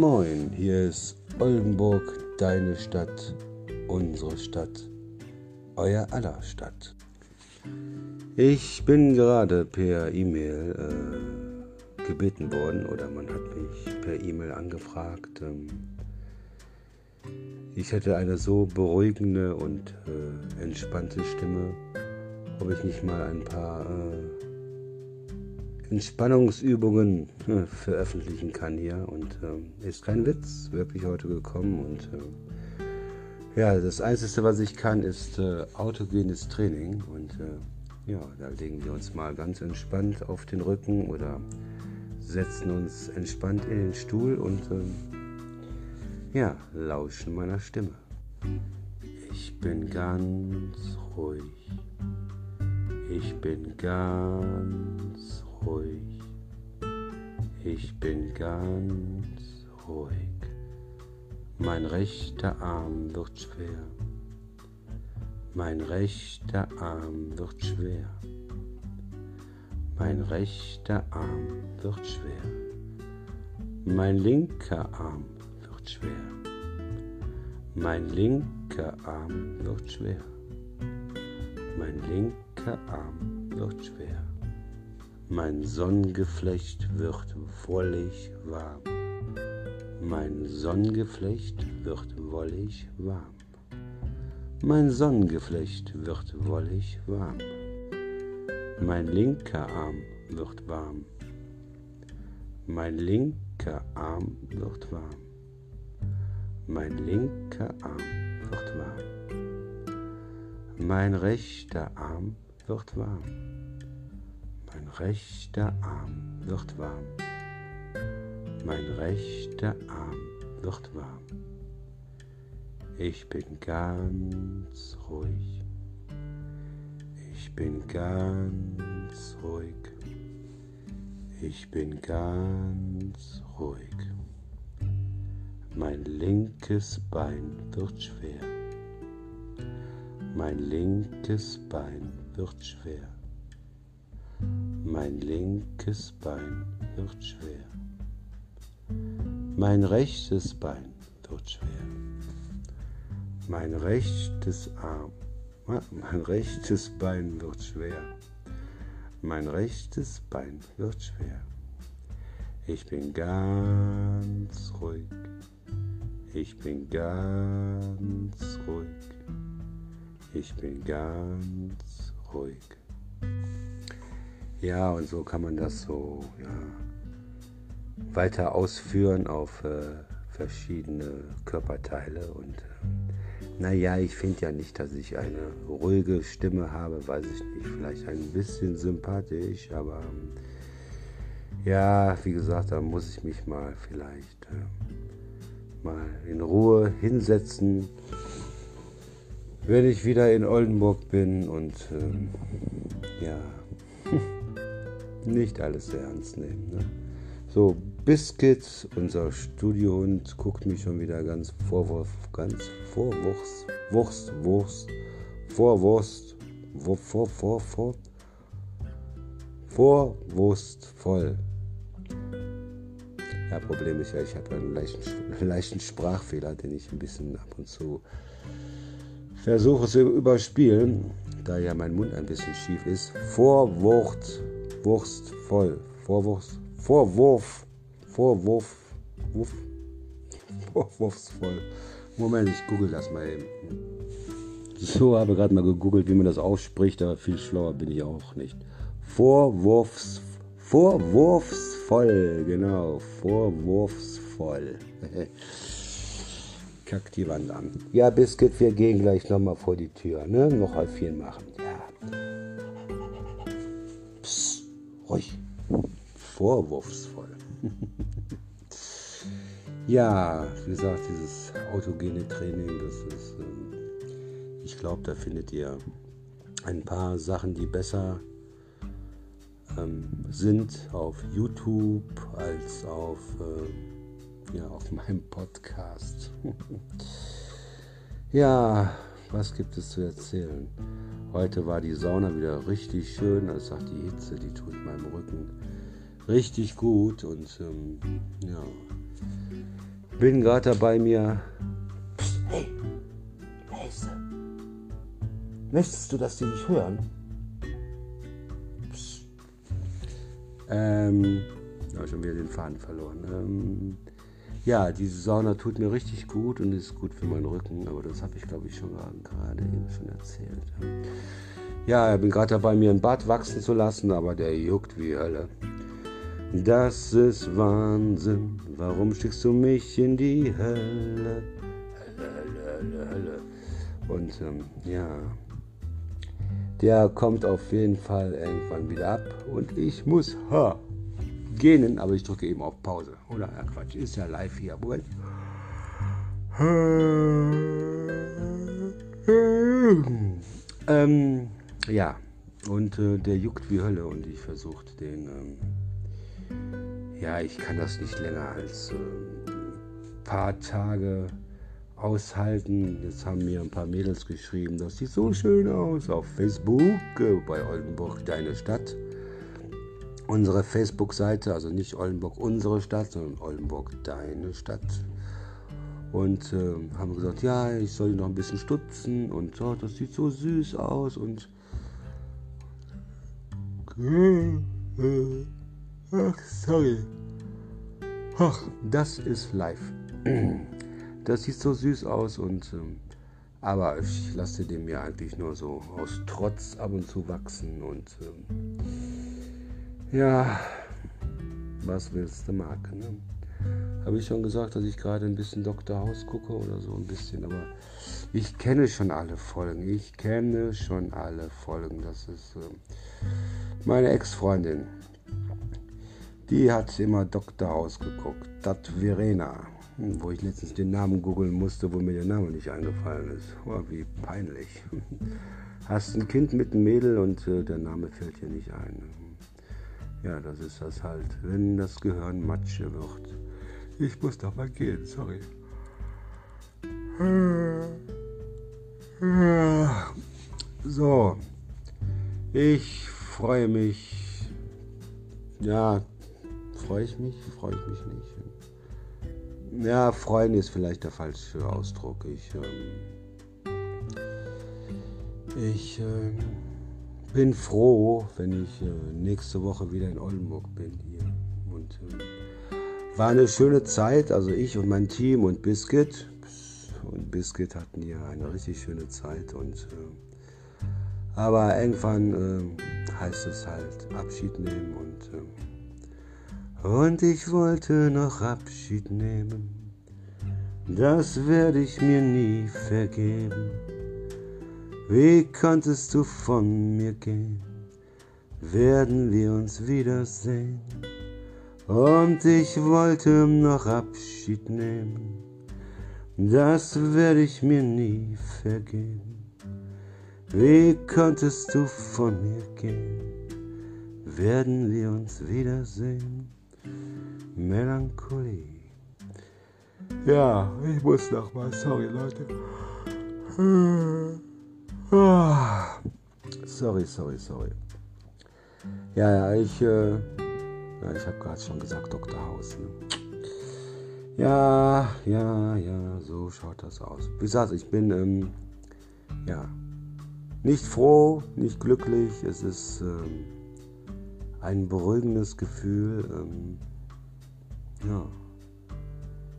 moin, hier ist Oldenburg, deine Stadt, unsere Stadt, euer aller Stadt. Ich bin gerade per E-Mail äh, gebeten worden oder man hat mich per E-Mail angefragt. Ähm, ich hätte eine so beruhigende und äh, entspannte Stimme, ob ich nicht mal ein paar äh, Entspannungsübungen äh, veröffentlichen kann hier. Und äh, ist kein Witz, wirklich heute gekommen. Und äh, ja, das Einzige, was ich kann, ist äh, autogenes Training. Und äh, ja, da legen wir uns mal ganz entspannt auf den Rücken oder setzen uns entspannt in den Stuhl und äh, ja, lauschen meiner Stimme. Ich bin ganz ruhig. Ich bin ganz ruhig. Ich bin ganz ruhig. Mein rechter Arm wird schwer. Mein rechter Arm wird schwer. Mein rechter Arm wird schwer. Mein linker Arm wird schwer. Mein linker Arm wird schwer. Mein linker Arm wird schwer. Mein Sonnengeflecht wird wollig warm. Mein Sonnengeflecht wird wollig warm. Mein Sonnengeflecht wird wollig warm. Mein linker Arm wird warm. Mein linker Arm wird warm. Mein linker Arm wird warm. Mein rechter Arm wird warm. Rechter Arm wird warm. Mein rechter Arm wird warm. Ich bin ganz ruhig. Ich bin ganz ruhig. Ich bin ganz ruhig. Mein linkes Bein wird schwer. Mein linkes Bein wird schwer. Mein linkes Bein wird schwer. Mein rechtes Bein wird schwer. Mein rechtes Arm, mein rechtes Bein wird schwer. Mein rechtes Bein wird schwer. Ich bin ganz ruhig. Ich bin ganz ruhig. Ich bin ganz ruhig. Ja, und so kann man das so ja, weiter ausführen auf äh, verschiedene Körperteile. Und äh, naja, ich finde ja nicht, dass ich eine ruhige Stimme habe, weiß ich nicht, vielleicht ein bisschen sympathisch, aber ähm, ja, wie gesagt, da muss ich mich mal vielleicht äh, mal in Ruhe hinsetzen, wenn ich wieder in Oldenburg bin und ähm, ja nicht alles ernst nehmen. Ne? So, Biscuit, unser Studiohund, guckt mich schon wieder ganz vorwurf, ganz vorwurst, Wurst, Wurst, Vorwurst, vor, vor, vor, vor, vorwurstvoll. Ja, Problem ist ja, ich habe einen leichten, leichten Sprachfehler, den ich ein bisschen ab und zu versuche zu überspielen, da ja mein Mund ein bisschen schief ist. Vorwurst Wurstvoll. Vorwurf. Vorwurf. Vorwurf. Wurf. Vorwurfsvoll. Moment, ich google das mal eben. So, habe gerade mal gegoogelt, wie man das ausspricht, aber viel schlauer bin ich auch nicht. Vorwurfs, vorwurfsvoll, genau, vorwurfsvoll. Kack die Wand an. Ja, Biscuit, wir gehen gleich nochmal vor die Tür, ne? Noch halb vier machen. Ruhig, vorwurfsvoll. ja, wie gesagt, dieses autogene Training, das ist, ähm, ich glaube, da findet ihr ein paar Sachen, die besser ähm, sind auf YouTube als auf, äh, ja, auf meinem Podcast. ja, was gibt es zu erzählen? Heute war die Sauna wieder richtig schön. Das sagt die Hitze, die tut meinem Rücken richtig gut. Und ähm, ja, bin gerade dabei mir. Psst, hey, leise. Möchtest du, dass die nicht hören? Psst. Ähm, habe schon wieder den Faden verloren. Ähm, ja, diese Sauna tut mir richtig gut und ist gut für meinen Rücken, aber das habe ich glaube ich schon gerade eben schon erzählt. Ja, ich bin gerade dabei, mir ein Bart wachsen zu lassen, aber der juckt wie Hölle. Das ist Wahnsinn, warum schickst du mich in die Hölle? Hölle, Hölle, Hölle. Und ähm, ja, der kommt auf jeden Fall irgendwann wieder ab und ich muss ha, gehen, aber ich drücke eben auf Pause. Oder ja, Quatsch, ist ja live hier. Moment. Ähm, ja, und äh, der juckt wie Hölle und ich versuche den. Ähm, ja, ich kann das nicht länger als äh, paar Tage aushalten. Jetzt haben mir ein paar Mädels geschrieben, das sieht so schön aus auf Facebook äh, bei Oldenburg, deine Stadt unsere Facebook-Seite, also nicht Oldenburg unsere Stadt, sondern Oldenburg deine Stadt. Und äh, haben gesagt, ja, ich soll noch ein bisschen stutzen und oh, das sieht so süß aus und Ach, sorry. Ach, das ist live. Das sieht so süß aus und ähm, aber ich lasse dem ja eigentlich nur so aus Trotz ab und zu wachsen und ähm, ja, was willst du machen? Ne? Habe ich schon gesagt, dass ich gerade ein bisschen Dr. House gucke oder so ein bisschen, aber ich kenne schon alle Folgen. Ich kenne schon alle Folgen. Das ist äh, meine Ex-Freundin. Die hat immer Dr. House geguckt. Dat Verena. Hm, wo ich letztens den Namen googeln musste, wo mir der Name nicht eingefallen ist. Oh, wie peinlich. Hast ein Kind mit einem Mädel und äh, der Name fällt dir nicht ein. Ja, das ist das halt, wenn das Gehirn Matsche wird. Ich muss doch mal gehen, sorry. So, ich freue mich. Ja, freue ich mich? Freue ich mich nicht. Ja, freuen ist vielleicht der falsche Ausdruck. Ich, ähm, ich, ähm, bin froh, wenn ich äh, nächste Woche wieder in Oldenburg bin hier. Und äh, war eine schöne Zeit, also ich und mein Team und Biscuit. Und Biscuit hatten hier eine richtig schöne Zeit. Und, äh, aber irgendwann äh, heißt es halt Abschied nehmen. Und, äh, und ich wollte noch Abschied nehmen. Das werde ich mir nie vergeben. Wie konntest du von mir gehen? Werden wir uns wiedersehen? Und ich wollte noch Abschied nehmen. Das werde ich mir nie vergeben. Wie konntest du von mir gehen? Werden wir uns wiedersehen? Melancholie. Ja, ich muss noch mal. Sorry, Leute. Ah. sorry, sorry, sorry. Ja, ja, ich, äh, ja, ich habe gerade schon gesagt, Dr. Haus. Ne? Ja, ja, ja, so schaut das aus. Wie gesagt, ich bin, ähm, ja, nicht froh, nicht glücklich. Es ist ähm, ein beruhigendes Gefühl, ähm, ja,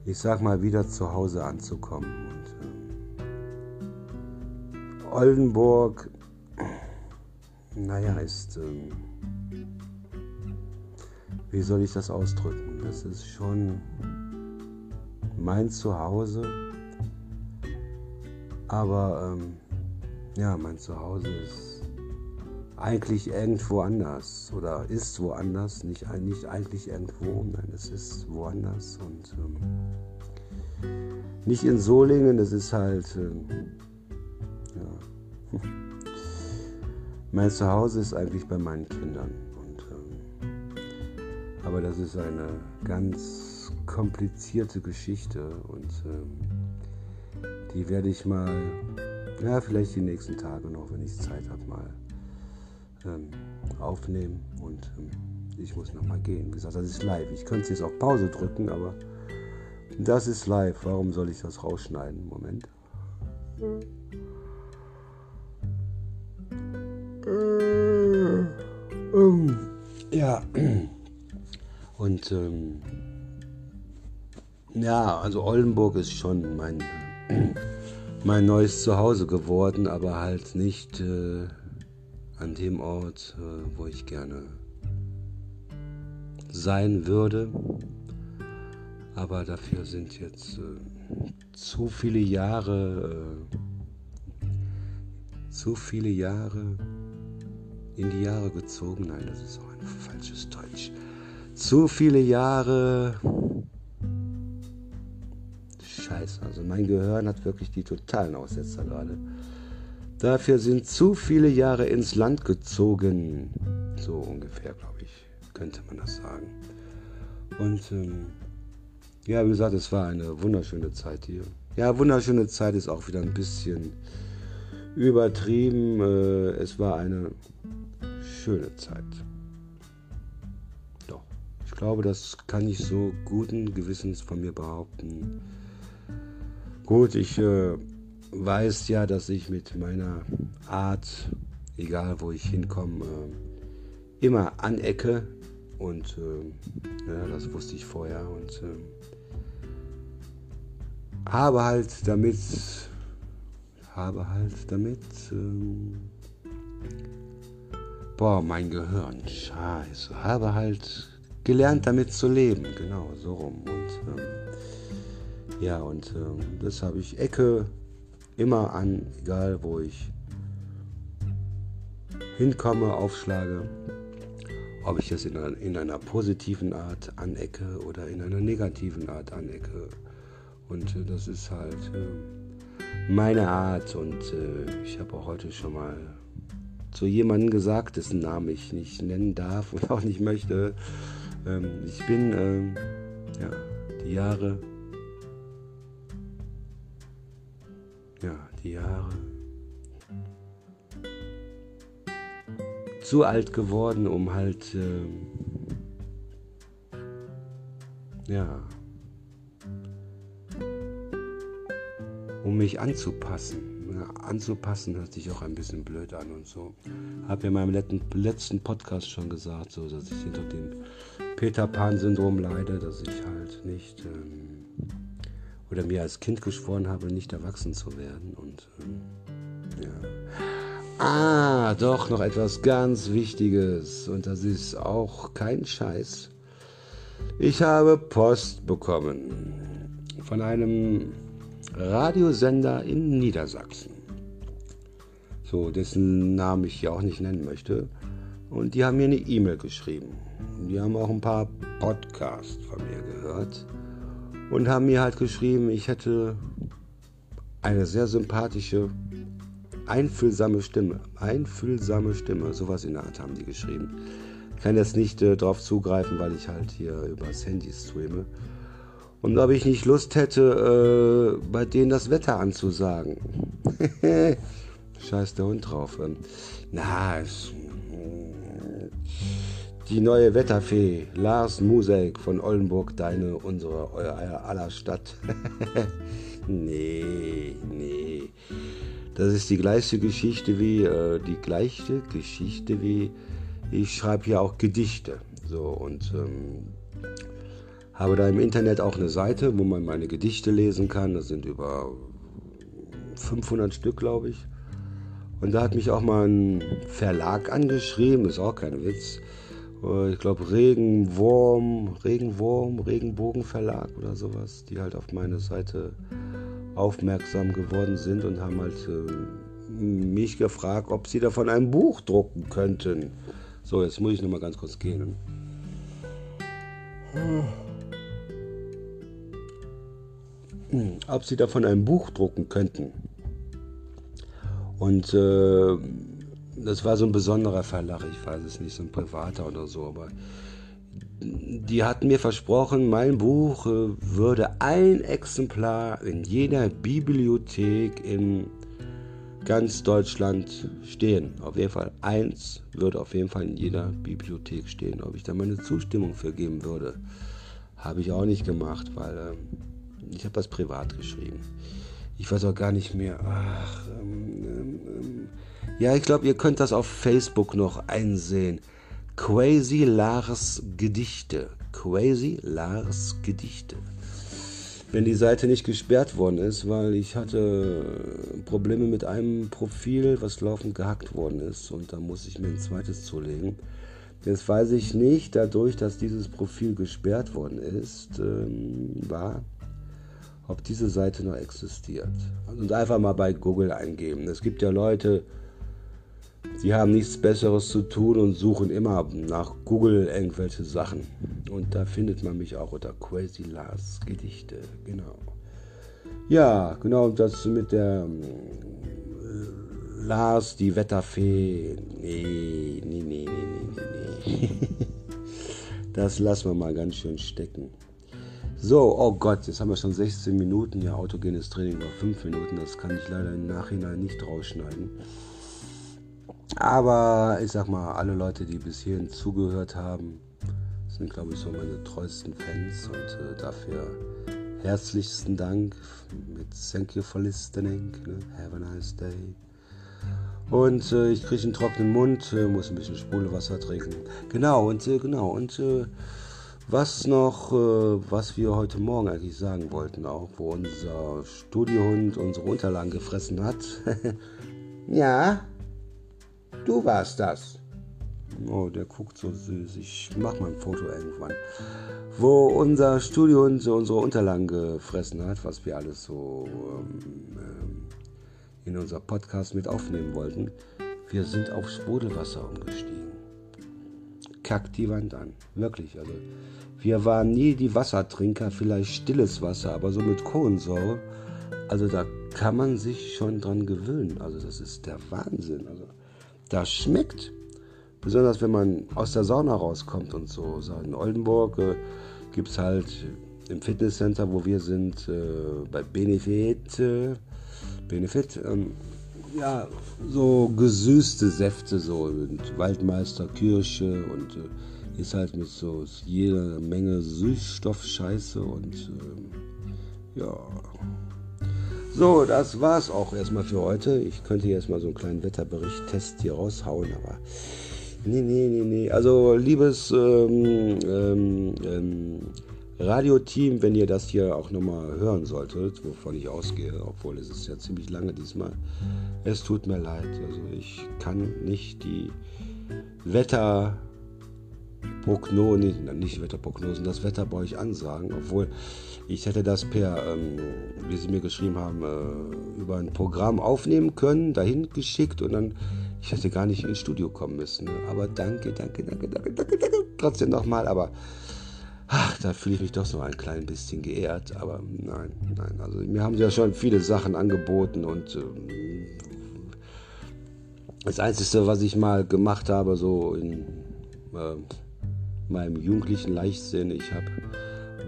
ich sag mal, wieder zu Hause anzukommen. Und, ähm, Oldenburg, naja, ist, ähm, wie soll ich das ausdrücken? Das ist schon mein Zuhause, aber ähm, ja, mein Zuhause ist eigentlich irgendwo anders oder ist woanders, nicht, nicht eigentlich irgendwo, nein, es ist woanders und ähm, nicht in Solingen, es ist halt. Ja. Mein Zuhause ist eigentlich bei meinen Kindern. Und, ähm, aber das ist eine ganz komplizierte Geschichte und ähm, die werde ich mal, ja, vielleicht die nächsten Tage noch, wenn ich Zeit habe, mal ähm, aufnehmen. Und ähm, ich muss noch mal gehen. Wie gesagt, das ist live. Ich könnte es jetzt auf Pause drücken, aber Das ist live. Warum soll ich das rausschneiden? Moment. Ja. Und ähm, ja, also Oldenburg ist schon mein, mein neues Zuhause geworden, aber halt nicht äh, an dem Ort, äh, wo ich gerne sein würde. Aber dafür sind jetzt äh, zu viele Jahre, äh, zu viele Jahre in die Jahre gezogen. Nein, das ist auch ein falsches Deutsch. Zu viele Jahre. Scheiße, also mein Gehirn hat wirklich die totalen Aussetzer gerade. Dafür sind zu viele Jahre ins Land gezogen. So ungefähr, glaube ich, könnte man das sagen. Und ähm, ja, wie gesagt, es war eine wunderschöne Zeit hier. Ja, wunderschöne Zeit ist auch wieder ein bisschen übertrieben. Äh, es war eine schöne Zeit. Doch, ich glaube, das kann ich so guten Gewissens von mir behaupten. Gut, ich äh, weiß ja, dass ich mit meiner Art, egal wo ich hinkomme, äh, immer anecke. Und äh, ja, das wusste ich vorher. Und äh, habe halt damit, habe halt damit, ähm, boah, mein Gehirn, scheiße, habe halt gelernt damit zu leben, genau, so rum. Und ähm, ja, und ähm, das habe ich Ecke immer an, egal wo ich hinkomme, aufschlage. Ob ich das in einer, in einer positiven Art anecke oder in einer negativen Art anecke. Und äh, das ist halt äh, meine Art. Und äh, ich habe auch heute schon mal zu jemandem gesagt, dessen Namen ich nicht nennen darf und auch nicht möchte. Ähm, ich bin ähm, ja, die Jahre, ja, die Jahre zu alt geworden, um halt, ähm, ja, um mich anzupassen. Anzupassen hört sich auch ein bisschen blöd an und so. Habe ja in meinem letzten, letzten Podcast schon gesagt, so, dass ich hinter dem Peter Pan-Syndrom leide, dass ich halt nicht ähm, oder mir als Kind geschworen habe, nicht erwachsen zu werden. Und ähm, ja. Ah, doch noch etwas ganz Wichtiges und das ist auch kein Scheiß. Ich habe Post bekommen von einem Radiosender in Niedersachsen. So, dessen Namen ich hier auch nicht nennen möchte. Und die haben mir eine E-Mail geschrieben. Die haben auch ein paar Podcasts von mir gehört. Und haben mir halt geschrieben, ich hätte eine sehr sympathische, einfühlsame Stimme. Einfühlsame Stimme, sowas in der Art haben die geschrieben. Ich kann jetzt nicht äh, darauf zugreifen, weil ich halt hier übers Handy streame. Und ob ich nicht Lust hätte, äh, bei denen das Wetter anzusagen. Scheiß der Hund drauf. Ähm, na, es, die neue Wetterfee, Lars Musek von Oldenburg, deine, unsere, euer aller Stadt. nee, nee. Das ist die gleiche Geschichte wie, äh, die gleiche Geschichte wie, ich schreibe hier auch Gedichte. So, und ähm, habe da im Internet auch eine Seite, wo man meine Gedichte lesen kann. Das sind über 500 Stück, glaube ich. Und da hat mich auch mal ein Verlag angeschrieben, ist auch kein Witz. Ich glaube Regenwurm, Regenwurm, Regenbogenverlag oder sowas, die halt auf meine Seite aufmerksam geworden sind und haben halt äh, mich gefragt, ob sie davon ein Buch drucken könnten. So, jetzt muss ich noch mal ganz kurz gehen. Hm. Ob sie davon ein Buch drucken könnten. Und äh, das war so ein besonderer Verlag, ich weiß es nicht, so ein privater oder so, aber die hatten mir versprochen, mein Buch äh, würde ein Exemplar in jeder Bibliothek in ganz Deutschland stehen. Auf jeden Fall eins würde auf jeden Fall in jeder Bibliothek stehen. Ob ich da meine Zustimmung für geben würde, habe ich auch nicht gemacht, weil äh, Ich habe das privat geschrieben. Ich weiß auch gar nicht mehr. Ach, ähm, ähm, ähm. ja, ich glaube, ihr könnt das auf Facebook noch einsehen. Crazy Lars Gedichte. Crazy Lars Gedichte. Wenn die Seite nicht gesperrt worden ist, weil ich hatte Probleme mit einem Profil, was laufend gehackt worden ist und da muss ich mir ein zweites zulegen. Jetzt weiß ich nicht, dadurch, dass dieses Profil gesperrt worden ist, ähm, war, ob diese Seite noch existiert. Und einfach mal bei Google eingeben. Es gibt ja Leute, die haben nichts Besseres zu tun und suchen immer nach Google irgendwelche Sachen. Und da findet man mich auch unter Crazy Lars Gedichte. Genau. Ja, genau, das mit der äh, Lars, die Wetterfee. Nee, nee, nee, nee, nee, nee. das lassen wir mal ganz schön stecken. So, oh Gott, jetzt haben wir schon 16 Minuten. Ja, autogenes Training war 5 Minuten. Das kann ich leider im Nachhinein nicht rausschneiden. Aber ich sag mal, alle Leute, die bis hierhin zugehört haben, sind, glaube ich, so meine treuesten Fans und äh, dafür herzlichsten Dank mit Thank you for listening. Ne? Have a nice day. Und äh, ich kriege einen trockenen Mund, äh, muss ein bisschen Spulewasser trinken. Genau, und äh, genau, und äh, was noch, äh, was wir heute Morgen eigentlich sagen wollten, auch wo unser Studiohund unsere Unterlagen gefressen hat. ja, Du warst das. Oh, der guckt so süß. Ich mach mal ein Foto irgendwann. Wo unser Studio so unsere Unterlagen gefressen hat, was wir alles so ähm, ähm, in unser Podcast mit aufnehmen wollten. Wir sind auf Sprudelwasser umgestiegen. Kackt die Wand an. Wirklich. Also, wir waren nie die Wassertrinker, vielleicht stilles Wasser, aber so mit Kohlensäure. Also da kann man sich schon dran gewöhnen. Also das ist der Wahnsinn. Also das schmeckt. Besonders wenn man aus der Sauna rauskommt und so. so in Oldenburg äh, gibt es halt im Fitnesscenter, wo wir sind, äh, bei Benefit, äh, Benefit, ähm, ja, so gesüßte Säfte, so und Waldmeister, Kirsche und äh, ist halt mit so jeder Menge Süßstoffscheiße und ähm, ja, so, das war's auch erstmal für heute. Ich könnte jetzt mal so einen kleinen Wetterbericht-Test hier raushauen, aber nee, nee, nee, nee. Also, liebes ähm, ähm, ähm, Radioteam, wenn ihr das hier auch nochmal hören solltet, wovon ich ausgehe, obwohl es ist ja ziemlich lange diesmal, es tut mir leid. Also, ich kann nicht die Wetter Prognosen, nicht Wetterprognosen, das Wetter bei euch ansagen, obwohl ich hätte das per, ähm, wie Sie mir geschrieben haben, äh, über ein Programm aufnehmen können, dahin geschickt und dann, ich hätte gar nicht ins Studio kommen müssen. Aber danke, danke, danke, danke, danke, danke, trotzdem nochmal, aber ach, da fühle ich mich doch so ein klein bisschen geehrt, aber nein, nein, also mir haben sie ja schon viele Sachen angeboten und ähm, das Einzige, was ich mal gemacht habe, so in äh, meinem jugendlichen Leichtsinn, ich habe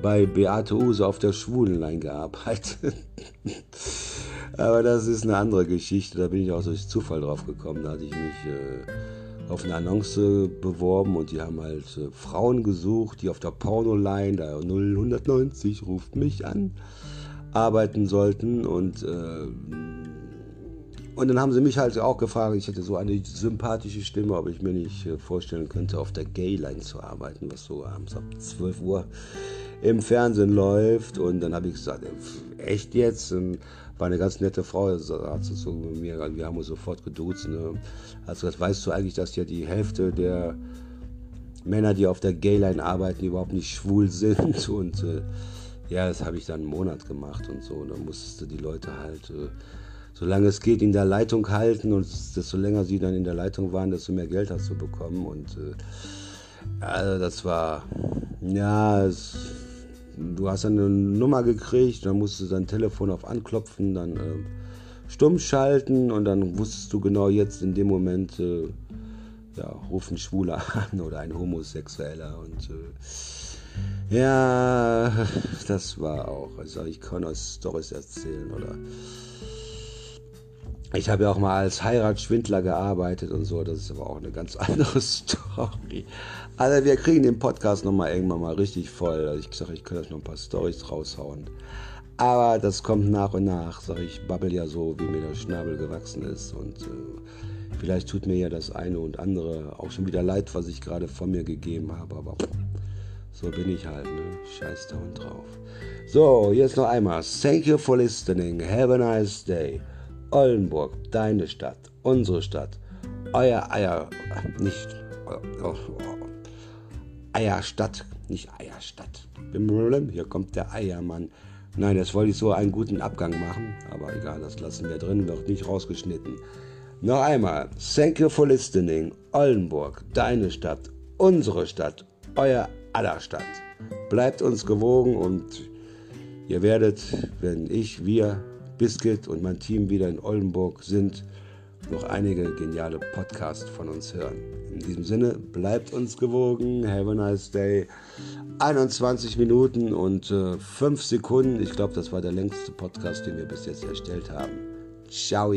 bei Beate Use auf der Schwulenlein gearbeitet. Aber das ist eine andere Geschichte. Da bin ich auch durch Zufall drauf gekommen. Da hatte ich mich äh, auf eine Annonce beworben und die haben halt äh, Frauen gesucht, die auf der Pornoline, da 0190 ruft mich an, arbeiten sollten. Und, äh, und dann haben sie mich halt auch gefragt, ich hatte so eine sympathische Stimme, ob ich mir nicht äh, vorstellen könnte, auf der Gayline zu arbeiten, was so abends ab 12 Uhr im Fernsehen läuft. Und dann habe ich gesagt, echt jetzt? Und war eine ganz nette Frau, hat so mit mir, wir haben uns sofort geduzt. Ne? Hat gesagt, weißt du eigentlich, dass ja die Hälfte der Männer, die auf der Gayline arbeiten, überhaupt nicht schwul sind? Und äh, ja, das habe ich dann einen Monat gemacht und so. Und dann musstest du die Leute halt, äh, solange es geht, in der Leitung halten. Und desto länger sie dann in der Leitung waren, desto mehr Geld hast du bekommen. Und äh, also das war, ja, es du hast eine Nummer gekriegt, dann musst du dein Telefon auf Anklopfen, dann äh, stumm schalten und dann wusstest du genau jetzt in dem Moment, äh, ja, rufen Schwuler an oder ein Homosexueller und äh, ja, das war auch, also ich kann euch Storys erzählen oder ich habe ja auch mal als Heiratsschwindler gearbeitet und so, das ist aber auch eine ganz andere Story. Also wir kriegen den Podcast nochmal irgendwann mal richtig voll. Also ich sage, ich könnte euch noch ein paar Stories raushauen. Aber das kommt nach und nach, sag ich, babbel ja so, wie mir der Schnabel gewachsen ist. Und äh, vielleicht tut mir ja das eine und andere auch schon wieder leid, was ich gerade von mir gegeben habe. Aber so bin ich halt, ne? Scheiß da und drauf. So, jetzt noch einmal. Thank you for listening. Have a nice day. Oldenburg, deine Stadt, unsere Stadt, euer Eier, nicht oh, oh, Eierstadt, nicht Eierstadt. Hier kommt der Eiermann. Nein, das wollte ich so einen guten Abgang machen, aber egal, das lassen wir drin, wird nicht rausgeschnitten. Noch einmal, thank you for listening. Oldenburg, deine Stadt, unsere Stadt, euer aller Stadt. Bleibt uns gewogen und ihr werdet, wenn ich, wir, Biscuit und mein Team wieder in Oldenburg sind, noch einige geniale Podcasts von uns hören. In diesem Sinne, bleibt uns gewogen. Have a nice day. 21 Minuten und äh, 5 Sekunden. Ich glaube, das war der längste Podcast, den wir bis jetzt erstellt haben. Ciao.